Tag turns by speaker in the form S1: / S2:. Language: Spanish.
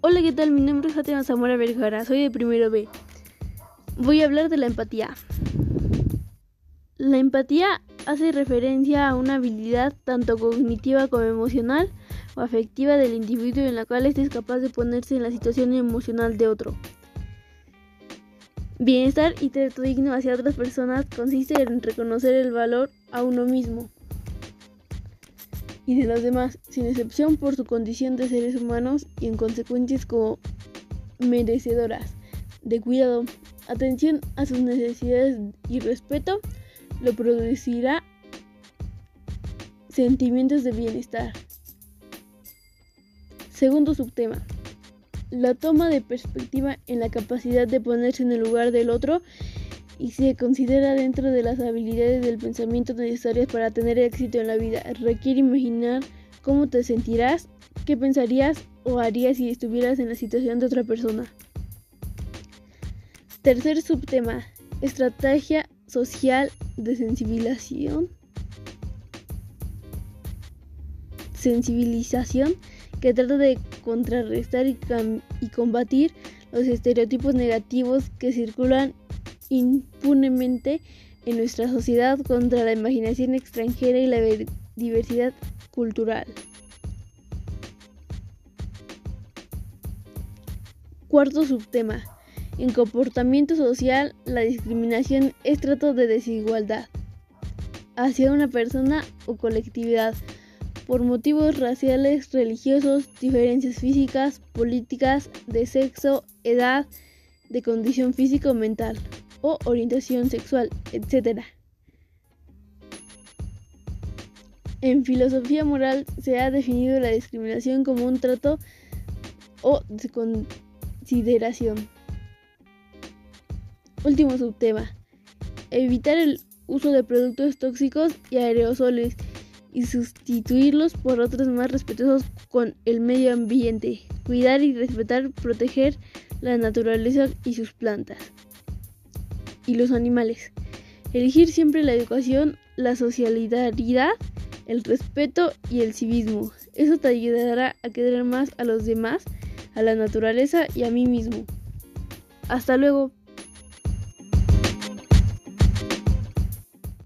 S1: Hola, ¿qué tal? Mi nombre es Fátima Zamora Vergara, soy de primero B. Voy a hablar de la empatía. La empatía hace referencia a una habilidad tanto cognitiva como emocional o afectiva del individuo en la cual éste es capaz de ponerse en la situación emocional de otro. Bienestar y trato digno hacia otras personas consiste en reconocer el valor a uno mismo y de los demás, sin excepción por su condición de seres humanos y en consecuencias como merecedoras de cuidado, atención a sus necesidades y respeto, lo producirá sentimientos de bienestar. Segundo subtema. La toma de perspectiva en la capacidad de ponerse en el lugar del otro y se considera dentro de las habilidades del pensamiento necesarias para tener éxito en la vida. Requiere imaginar cómo te sentirás, qué pensarías o harías si estuvieras en la situación de otra persona. Tercer subtema, estrategia social de sensibilización. Sensibilización que trata de contrarrestar y, y combatir los estereotipos negativos que circulan impunemente en nuestra sociedad contra la imaginación extranjera y la diversidad cultural. Cuarto subtema. En comportamiento social, la discriminación es trato de desigualdad hacia una persona o colectividad por motivos raciales, religiosos, diferencias físicas, políticas, de sexo, edad, de condición físico o mental o orientación sexual, etc. En filosofía moral se ha definido la discriminación como un trato o consideración. Último subtema. Evitar el uso de productos tóxicos y aerosoles y sustituirlos por otros más respetuosos con el medio ambiente. Cuidar y respetar, proteger la naturaleza y sus plantas y los animales. Elegir siempre la educación, la solidaridad, el respeto y el civismo. Eso te ayudará a querer más a los demás, a la naturaleza y a mí mismo. Hasta luego.